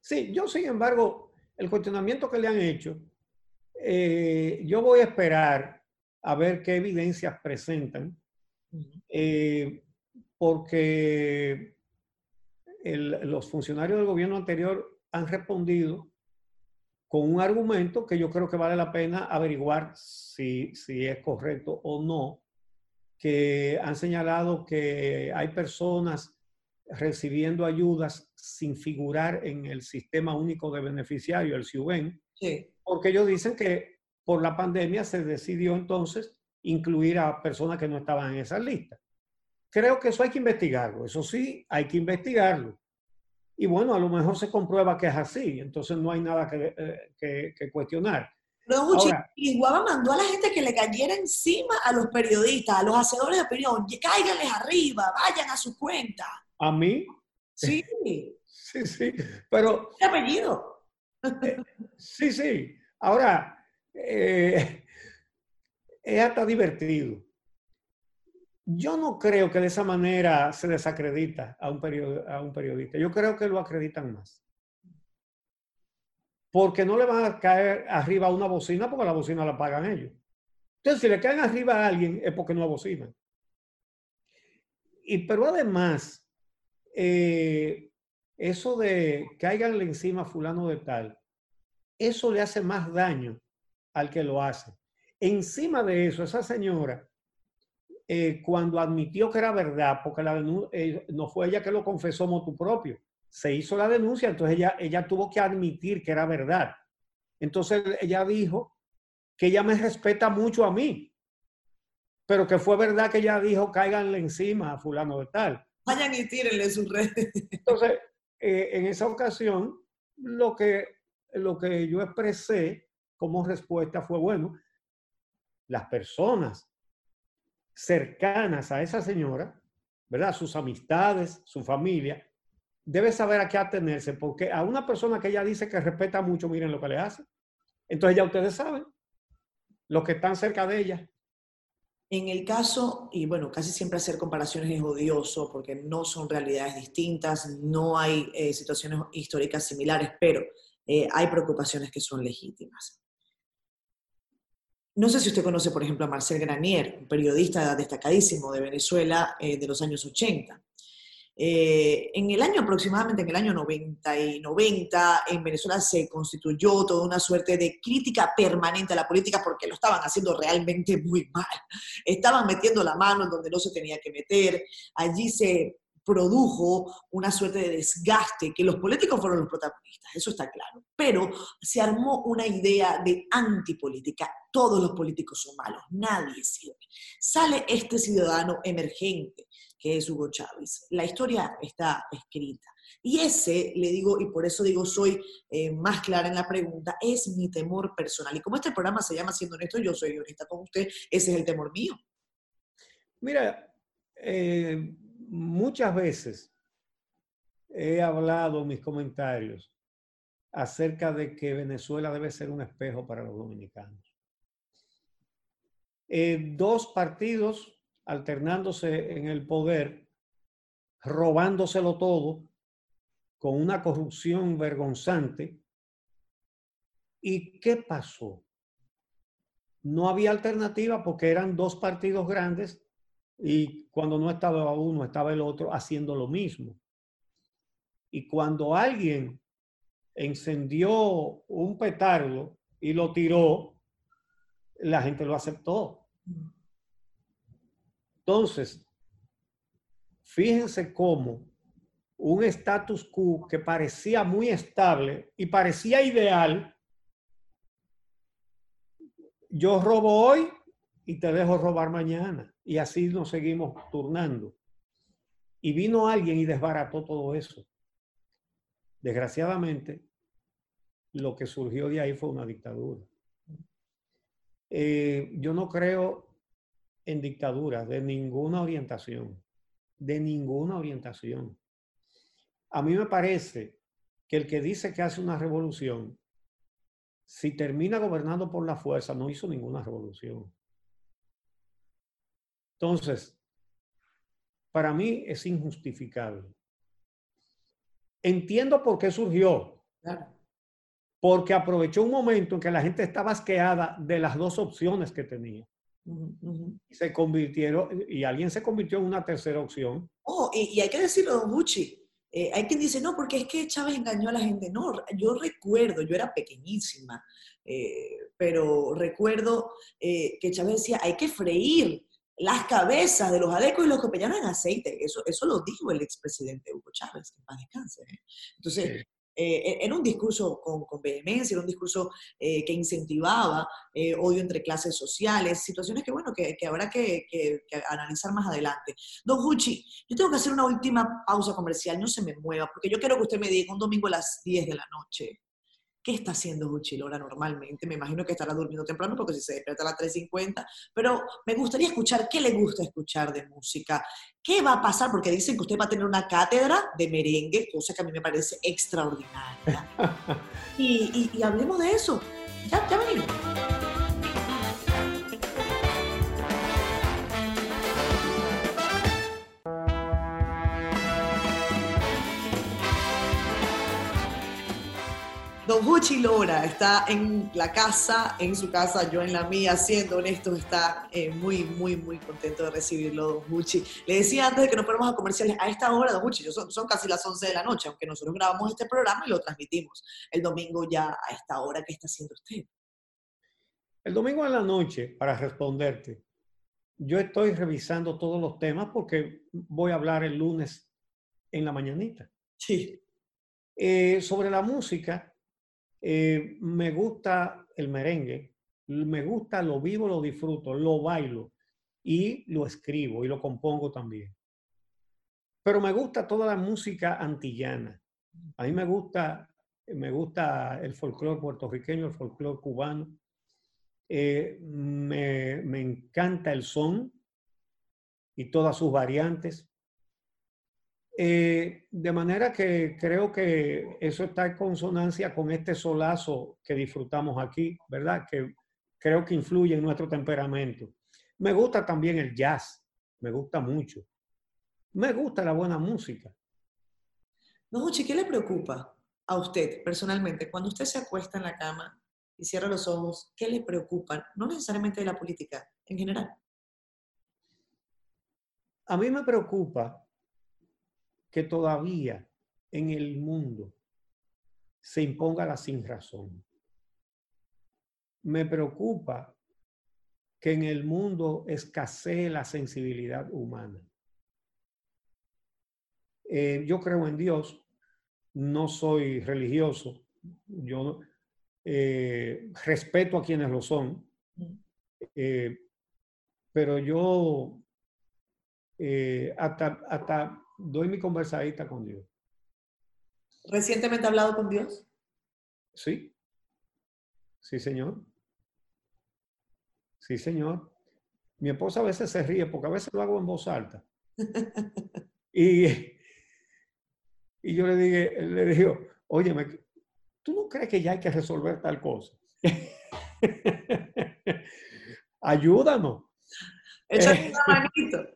Sí, yo sin embargo, el cuestionamiento que le han hecho, eh, yo voy a esperar a ver qué evidencias presentan, porque los funcionarios del gobierno anterior han respondido con un argumento que yo creo que vale la pena averiguar si, si es correcto o no, que han señalado que hay personas recibiendo ayudas sin figurar en el sistema único de beneficiario, el CIUBEN, porque ellos dicen que por la pandemia se decidió entonces incluir a personas que no estaban en esa lista. creo que eso hay que investigarlo. Eso sí, hay que investigarlo. Y bueno, a lo mejor se comprueba que es así, entonces no hay nada que, eh, que, cuestionar. No, y Guava mandó a la gente que le cayera encima a los periodistas, a los hacedores de opinión, cáiganles arriba, vayan a su cuenta. ¿A mí? Sí. sí, sí, pero... ¿Qué apellido? Eh, sí, sí. Ahora, eh, es hasta divertido. Yo no creo que de esa manera se desacredita a un, periodista. Yo creo que lo acreditan más. Porque no le van a caer arriba a una bocina porque la bocina la pagan ellos. Entonces, si le caen arriba a alguien es porque no bocinan. Y pero además, eh, eso de caiganle encima a fulano de tal, eso le hace más daño al que lo hace. Encima de eso, esa señora eh, cuando admitió que era verdad, porque la eh, no fue ella que lo confesó motu propio, se hizo la denuncia, entonces ella, ella tuvo que admitir que era verdad. Entonces ella dijo que ella me respeta mucho a mí, pero que fue verdad que ella dijo cáiganle encima a fulano de tal. Vayan y tírenle sus redes. Entonces, eh, en esa ocasión, lo que, lo que yo expresé como respuesta fue, bueno, las personas cercanas a esa señora, ¿verdad? Sus amistades, su familia, debe saber a qué atenerse, porque a una persona que ella dice que respeta mucho, miren lo que le hace. Entonces ya ustedes saben, los que están cerca de ella. En el caso, y bueno, casi siempre hacer comparaciones es odioso porque no son realidades distintas, no hay eh, situaciones históricas similares, pero eh, hay preocupaciones que son legítimas. No sé si usted conoce, por ejemplo, a Marcel Granier, un periodista destacadísimo de Venezuela eh, de los años 80. Eh, en el año aproximadamente, en el año 90 y 90, en Venezuela se constituyó toda una suerte de crítica permanente a la política porque lo estaban haciendo realmente muy mal. Estaban metiendo la mano en donde no se tenía que meter. Allí se produjo una suerte de desgaste, que los políticos fueron los protagonistas, eso está claro, pero se armó una idea de antipolítica, todos los políticos son malos, nadie sirve. Sale este ciudadano emergente, que es Hugo Chávez, la historia está escrita. Y ese, le digo, y por eso digo, soy eh, más clara en la pregunta, es mi temor personal. Y como este programa se llama Siendo Honesto, yo soy honesta con usted, ese es el temor mío. Mira, eh, muchas veces he hablado mis comentarios acerca de que Venezuela debe ser un espejo para los dominicanos. Eh, dos partidos alternándose en el poder, robándoselo todo, con una corrupción vergonzante. ¿Y qué pasó? No había alternativa porque eran dos partidos grandes y cuando no estaba uno, estaba el otro haciendo lo mismo. Y cuando alguien encendió un petardo y lo tiró, la gente lo aceptó. Entonces, fíjense cómo un status quo que parecía muy estable y parecía ideal, yo robo hoy y te dejo robar mañana. Y así nos seguimos turnando. Y vino alguien y desbarató todo eso. Desgraciadamente, lo que surgió de ahí fue una dictadura. Eh, yo no creo en dictaduras de ninguna orientación, de ninguna orientación. A mí me parece que el que dice que hace una revolución, si termina gobernando por la fuerza, no hizo ninguna revolución. Entonces, para mí es injustificable. Entiendo por qué surgió. Porque aprovechó un momento en que la gente estaba asqueada de las dos opciones que tenía. Y se convirtieron, y alguien se convirtió en una tercera opción. Oh, y, hay que decirlo, don Gucci. Eh, hay quien dice, no, porque es que Chávez engañó a la gente. No, yo recuerdo, yo era pequeñísima, eh, pero recuerdo eh, que Chávez decía, hay que freír las cabezas de los adecos y los copellanos en aceite. Eso, eso lo dijo el expresidente Hugo Chávez, que paz descanse. ¿eh? Entonces, eh, era un discurso con, con, vehemencia, era un discurso eh, que incentivaba eh, odio entre clases sociales, situaciones que, bueno, que, que habrá que, que, analizar más adelante. Don Juchi, yo tengo que hacer una última pausa comercial, no se me mueva, porque yo quiero que usted me diga un domingo a las 10 de la noche, ¿Qué está haciendo Lora normalmente? Me imagino que estará durmiendo temprano porque si se despierta a las 3.50, pero me gustaría escuchar qué le gusta escuchar de música. ¿Qué va a pasar? Porque dicen que usted va a tener una cátedra de merengue, cosa que a mí me parece extraordinaria. y, y, hablemos de eso. Ya, ya venimos. Don Huchi Lora está en la casa, en su casa, yo en la mía, siendo honesto, está eh, muy, muy, muy contento de recibirlo, Don Huchi. Le decía antes de que nos fuéramos a comerciales, a esta hora, Don Huchi, son, son casi las 11 de la noche, aunque nosotros grabamos este programa y lo transmitimos el domingo ya a esta hora. ¿Qué está haciendo usted? El domingo en la noche, para responderte, yo estoy revisando todos los temas porque voy a hablar el lunes en la mañanita. Sí. Eh, sobre la música, eh, me gusta el merengue, me gusta, lo vivo, lo disfruto, lo bailo y lo escribo y lo compongo también. Pero me gusta toda la música antillana. A mí me gusta, me gusta el folclore puertorriqueño, el folclore cubano. Eh, me, me encanta el son y todas sus variantes. Eh, de manera que creo que eso está en consonancia con este solazo que disfrutamos aquí, ¿verdad? Que creo que influye en nuestro temperamento. Me gusta también el jazz, me gusta mucho. Me gusta la buena música. No, ¿qué le preocupa a usted personalmente cuando usted se acuesta en la cama y cierra los ojos? ¿Qué le preocupa? No necesariamente de la política, en general. A mí me preocupa que todavía en el mundo se imponga la sin razón. Me preocupa que en el mundo escasee la sensibilidad humana. Eh, yo creo en Dios, no soy religioso, yo eh, respeto a quienes lo son, eh, pero yo hasta, hasta doy mi conversadita con Dios. ¿Recientemente ha hablado con Dios? Sí. Sí, señor. Sí, señor. Mi esposa a veces se ríe porque a veces lo hago en voz alta. y, y yo le dije, le digo, óyeme, ¿tú no crees que ya hay que resolver tal cosa? Ayúdanos. Échate una manito.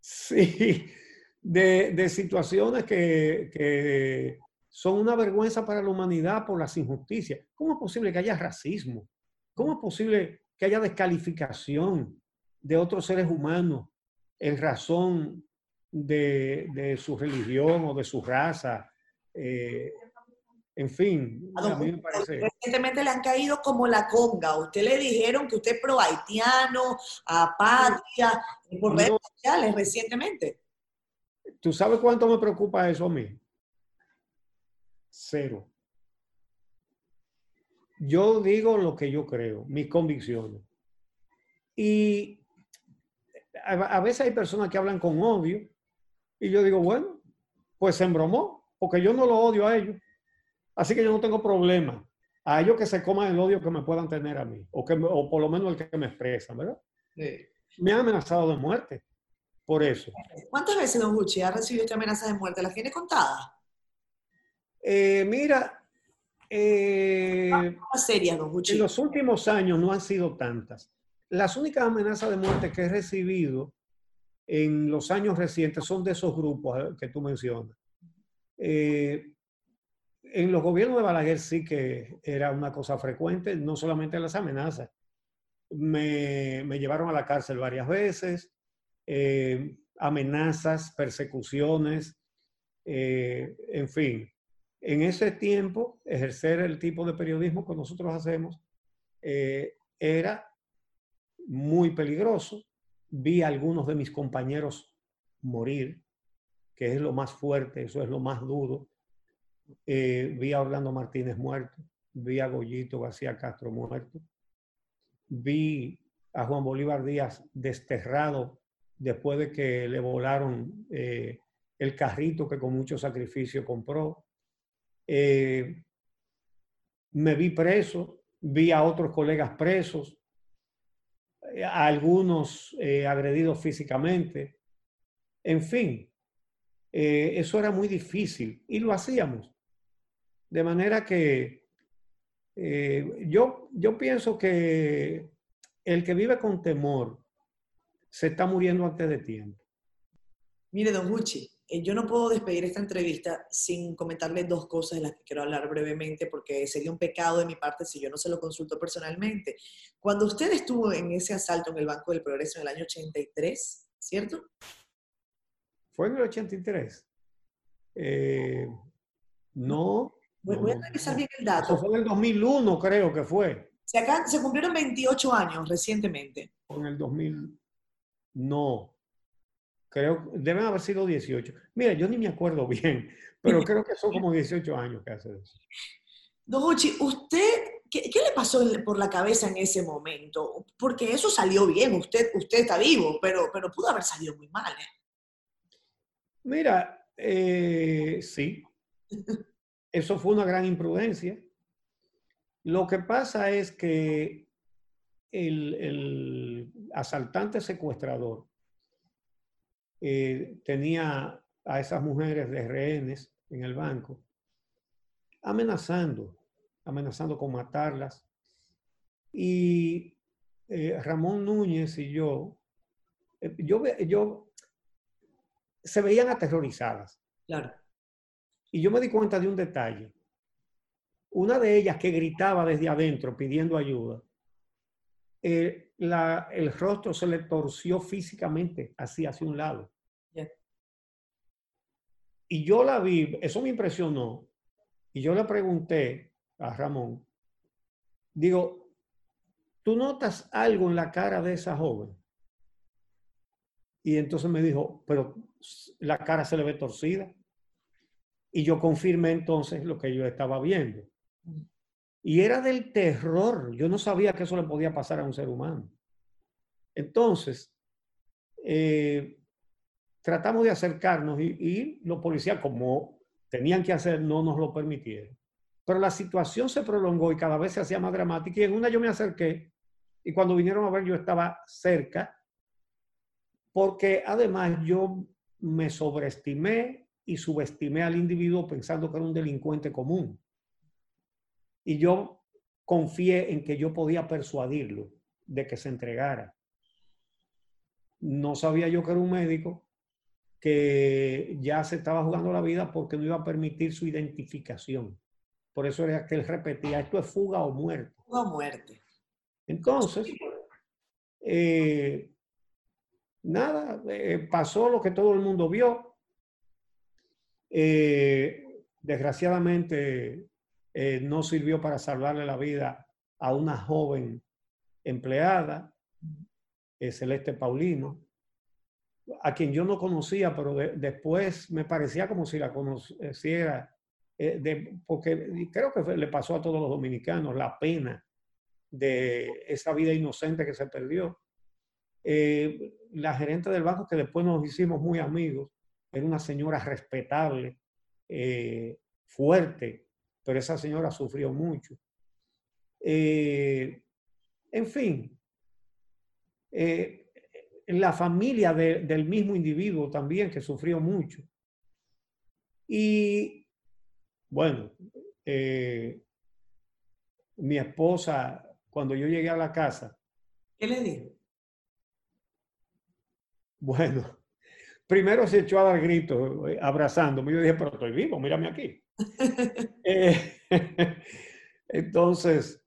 Sí, de, situaciones que, son una vergüenza para la humanidad por las injusticias. ¿Cómo es posible que haya racismo? ¿Cómo es posible que haya descalificación de otros seres humanos en razón de, su religión o de su raza? Eh, en fin, a, mí me parece... Recientemente le han caído como la conga. Usted le dijeron que usted es pro haitiano, apatía, por redes sociales recientemente. ¿Tú sabes cuánto me preocupa eso a mí? Cero. Yo digo lo que yo creo, mis convicciones. Y a, veces hay personas que hablan con odio y yo digo, bueno, pues se embromó, porque yo no lo odio a ellos. Así que yo no tengo problema. A ellos que se coman el odio que me puedan tener a mí, o, que, o por lo menos el que me expresan, ¿verdad? Me han amenazado de muerte por eso. ¿Cuántas veces, don Gucci, ha recibido esta amenaza de muerte? ¿Las tiene contadas? Eh, mira, eh, serias, don Gucci. en los últimos años no han sido tantas. Las únicas amenazas de muerte que he recibido en los años recientes son de esos grupos eh, que tú mencionas. en los gobiernos de Balaguer sí que era una cosa frecuente, no solamente las amenazas. Me, me llevaron a la cárcel varias veces, eh, amenazas, persecuciones, eh, en fin. En ese tiempo, ejercer el tipo de periodismo que nosotros hacemos eh, era muy peligroso. Vi a algunos de mis compañeros morir, que es lo más fuerte, eso es lo más duro. eh, vi a Orlando Martínez muerto, vi a Goyito García Castro muerto, vi a Juan Bolívar Díaz desterrado después de que le volaron eh, el carrito que con mucho sacrificio compró. Eh, me vi preso, vi a otros colegas presos, a algunos agredidos físicamente. En fin, eso era muy difícil y lo hacíamos. De manera que eh, yo, yo pienso que el que vive con temor se está muriendo antes de tiempo. Mire, don Gucci, eh, yo no puedo despedir esta entrevista sin comentarle dos cosas de las que quiero hablar brevemente, porque sería un pecado de mi parte si yo no se lo consulto personalmente. Cuando usted estuvo en ese asalto en el Banco del Progreso en el año 83, ¿cierto? Fue en el 83. Eh, no, Voy, a analizar bien el dato. fue en el 2001, creo que fue. Se, acá, se cumplieron 28 años recientemente. En el 2000, no. Creo, deben haber sido 18. Mira, yo ni me acuerdo bien, pero creo que son como 18 años que hace eso. Don Uchi, ¿usted qué, le pasó por la cabeza en ese momento? Porque eso salió bien, usted, usted está vivo, pero, pero pudo haber salido muy mal. ¿eh? Mira, eh, sí. Eso fue una gran imprudencia. Lo que pasa es que el, asaltante secuestrador eh, tenía a esas mujeres de rehenes en el banco amenazando, amenazando con matarlas. Y eh, Ramón Núñez y yo, eh, yo, yo, se veían aterrorizadas. Claro. Y yo me di cuenta de un detalle. Una de ellas que gritaba desde adentro pidiendo ayuda, eh, el rostro se le torció físicamente así hacia un lado. Y yo la vi, eso me impresionó. Y yo le pregunté a Ramón, digo, ¿tú notas algo en la cara de esa joven? Y entonces me dijo, pero la cara se le ve torcida. Y yo confirmé entonces lo que yo estaba viendo. Y era del terror. Yo no sabía que eso le podía pasar a un ser humano. Entonces, eh, tratamos de acercarnos y, los policías, como tenían que hacer, no nos lo permitieron. Pero la situación se prolongó y cada vez se hacía más dramática. Y en una yo me acerqué y cuando vinieron a ver yo estaba cerca, porque además yo me sobreestimé y subestimé al individuo pensando que era un delincuente común. Y yo confié en que yo podía persuadirlo de que se entregara. No sabía yo que era un médico que ya se estaba jugando la vida porque no iba a permitir su identificación. Por eso era que él repetía, esto es fuga o muerte. Fuga o muerte. Entonces, eh, nada, eh, pasó lo que todo el mundo vio. Eh, desgraciadamente eh, no sirvió para salvarle la vida a una joven empleada, eh, Celeste Paulino, a quien yo no conocía, pero después me parecía como si la conociera, porque creo que le pasó a todos los dominicanos la pena de esa vida inocente que se perdió. la gerente del banco, que después nos hicimos muy amigos, era una señora respetable, eh, fuerte, pero esa señora sufrió mucho. Eh, en fin, eh, la familia del mismo individuo también que sufrió mucho. Y bueno, mi esposa, cuando yo llegué a la casa. ¿Qué le dijo? Bueno, primero se echó a dar gritos, eh, abrazándome. Yo dije, pero estoy vivo, mírame aquí. Eh, entonces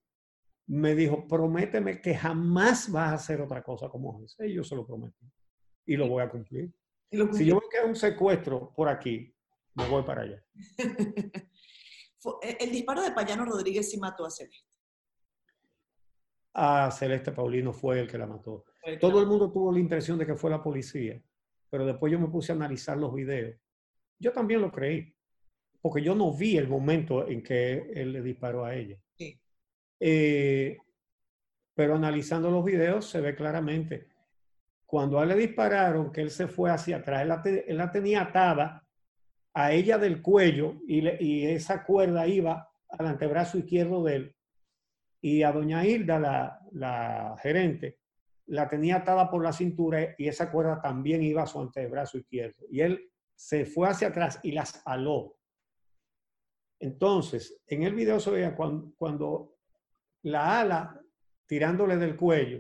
me dijo, prométeme que jamás vas a hacer otra cosa como esa. Y yo se lo prometí. Y lo voy a cumplir. si yo veo que hay un secuestro por aquí, me voy para allá. Eh, el disparo de Payano Rodríguez sí mató a Celeste. A Celeste Paulino fue el que la mató. Todo el mundo tuvo la impresión de que fue la policía pero después yo me puse a analizar los videos. Yo también lo creí. Porque yo no vi el momento en que él le disparó a ella. Sí. Eh, pero analizando los videos se ve claramente. Cuando a él le dispararon, que él se fue hacia atrás, él la, te- él la tenía atada a ella del cuello y, le- y esa cuerda iba al antebrazo izquierdo de él. Y a doña Hilda, la, la gerente, la tenía atada por la cintura y esa cuerda también iba a su antebrazo izquierdo. Y él se fue hacia atrás y las aló. Entonces, en el video se veía cuando, cuando la ala tirándole del cuello,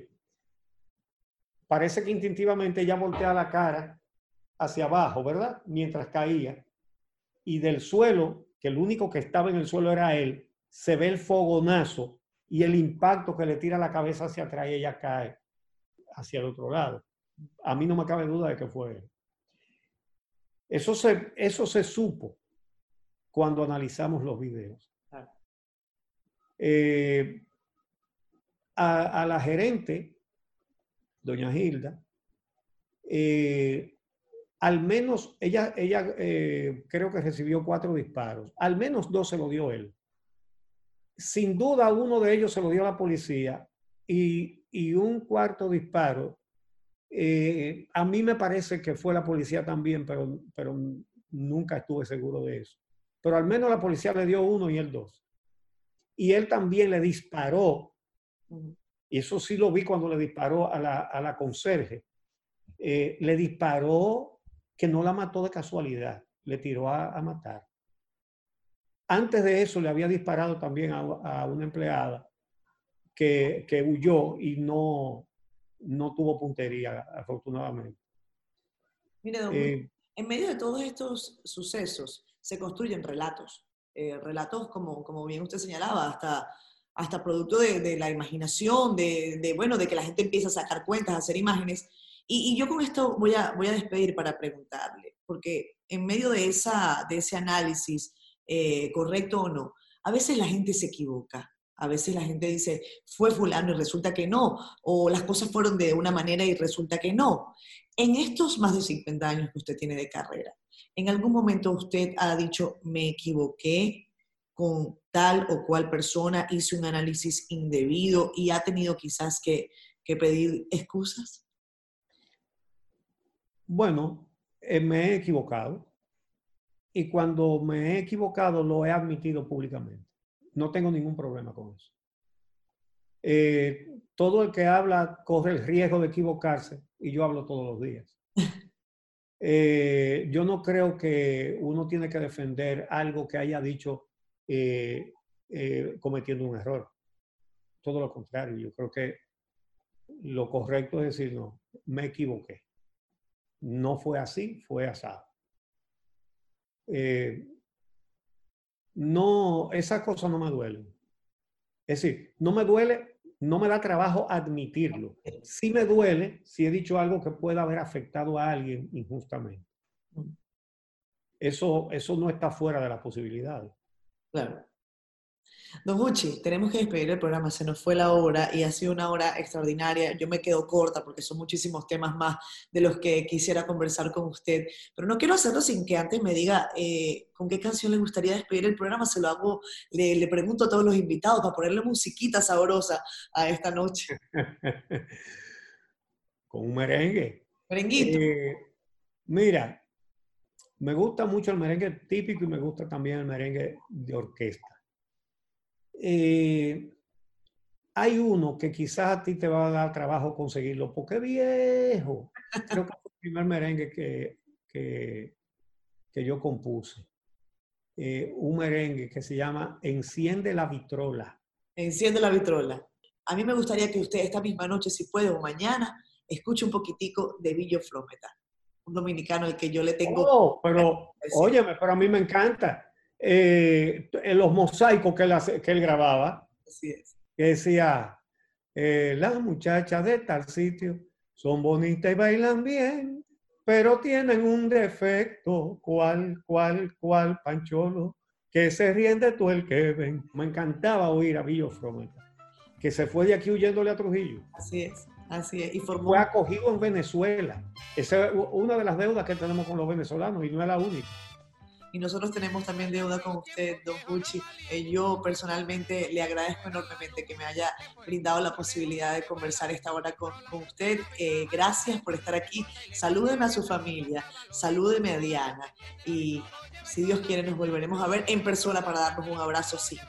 parece que instintivamente ella voltea la cara hacia abajo, ¿verdad? Mientras caía. Y del suelo, que el único que estaba en el suelo era él, se ve el fogonazo y el impacto que le tira la cabeza hacia atrás y ella cae hacia el otro lado. A mí no me cabe duda de que fue él. Eso se, eso se supo cuando analizamos los videos. Eh, a, a la gerente, doña Hilda, eh, al menos ella, ella eh, creo que recibió cuatro disparos, al menos dos se lo dio él. Sin duda uno de ellos se lo dio a la policía y, y un cuarto disparo, a mí me parece que fue la policía también, pero, pero nunca estuve seguro de eso. Pero al menos la policía le dio uno y él dos. Y él también le disparó y eso sí lo vi cuando le disparó a la, a la conserje, eh, le disparó que no la mató de casualidad, le tiró a, a matar. Antes de eso le había disparado también a, a una empleada que, que huyó y no, no tuvo puntería, afortunadamente. Mire, don Eh, en medio de todos estos sucesos se construyen relatos, eh, relatos como, como bien usted señalaba, hasta, hasta producto de, la imaginación, de, bueno, de que la gente empieza a sacar cuentas, a hacer imágenes. Y, y yo con esto voy a, voy a despedir para preguntarle, porque en medio de, esa, de ese análisis, eh, correcto o no, a veces la gente se equivoca. A veces la gente dice, fue fulano y resulta que no, o las cosas fueron de una manera y resulta que no. En estos más de 50 años que usted tiene de carrera, ¿en algún momento usted ha dicho, me equivoqué con tal o cual persona, hice un análisis indebido y ha tenido quizás que, que pedir excusas? Bueno, eh, me he equivocado y cuando me he equivocado lo he admitido públicamente. No tengo ningún problema con eso. Eh, todo el que habla corre el riesgo de equivocarse y yo hablo todos los días. Eh, yo no creo que uno tiene que defender algo que haya dicho eh, eh, cometiendo un error. Todo lo contrario, yo creo que lo correcto es decir, no, me equivoqué. No fue así, fue asado. No, esas cosas no me duelen. Es decir, no me duele, no me da trabajo admitirlo. Sí me duele si he dicho algo que pueda haber afectado a alguien injustamente. Eso, eso no está fuera de las posibilidades. Claro. Don Gucci, tenemos que despedir el programa, se nos fue la hora y ha sido una hora extraordinaria. Yo me quedo corta porque son muchísimos temas más de los que quisiera conversar con usted, pero no quiero hacerlo sin que antes me diga eh, con qué canción le gustaría despedir el programa. Se lo hago, le, le pregunto a todos los invitados para ponerle musiquita sabrosa a esta noche. Con un merengue. Merenguito. Eh, mira, me gusta mucho el merengue típico y me gusta también el merengue de orquesta. Eh, hay uno que quizás a ti te va a dar trabajo conseguirlo, porque viejo. Creo que fue el primer merengue que, que, que yo compuse. Eh, un merengue que se llama Enciende la vitrola. Enciende la vitrola. A mí me gustaría que usted esta misma noche, si puede, o mañana, escuche un poquitico de Villo Flometa, un dominicano al que yo le tengo... Oh, pero, óyeme, pero a mí me encanta. Eh, en los mosaicos que él, hace- que él grababa, Así es. que decía, eh, las muchachas de tal sitio son bonitas y bailan bien, pero tienen un defecto, cual, cual, cual, Pancholo, que se ríen de todo el que ven. Me encantaba oír a Villo Frometa, que se fue de aquí huyéndole a Trujillo. Así es, así es. Y formó, Fue acogido en Venezuela. Esa es una de las deudas que tenemos con los venezolanos y no es la única. Y nosotros tenemos también deuda con usted, don Gucci. Eh, yo personalmente le agradezco enormemente que me haya brindado la posibilidad de conversar esta hora con, con usted. Eh, gracias por estar aquí. Salúdeme a su familia, salúdeme a Diana y si Dios quiere nos volveremos a ver en persona para darnos un abrazo sin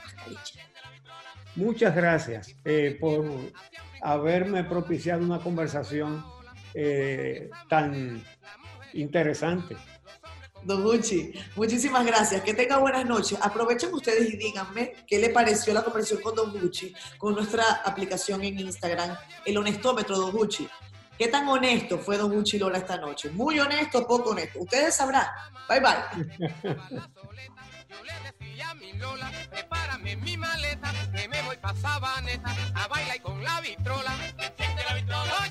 Muchas gracias eh, por haberme propiciado una conversación eh, tan interesante. Don Gucci, muchísimas gracias. Que tenga buenas noches. Aprovechen ustedes y díganme qué le pareció la conversación con Don Gucci, con nuestra aplicación en Instagram, el honestómetro Don Gucci. ¿Qué tan honesto fue Don Gucci Lola esta noche? ¿Muy honesto poco honesto? Ustedes sabrán. Bye bye. prepárame mi maleta, que me voy pa' Sabaneta, a bailar con la vitrola, la vitrola.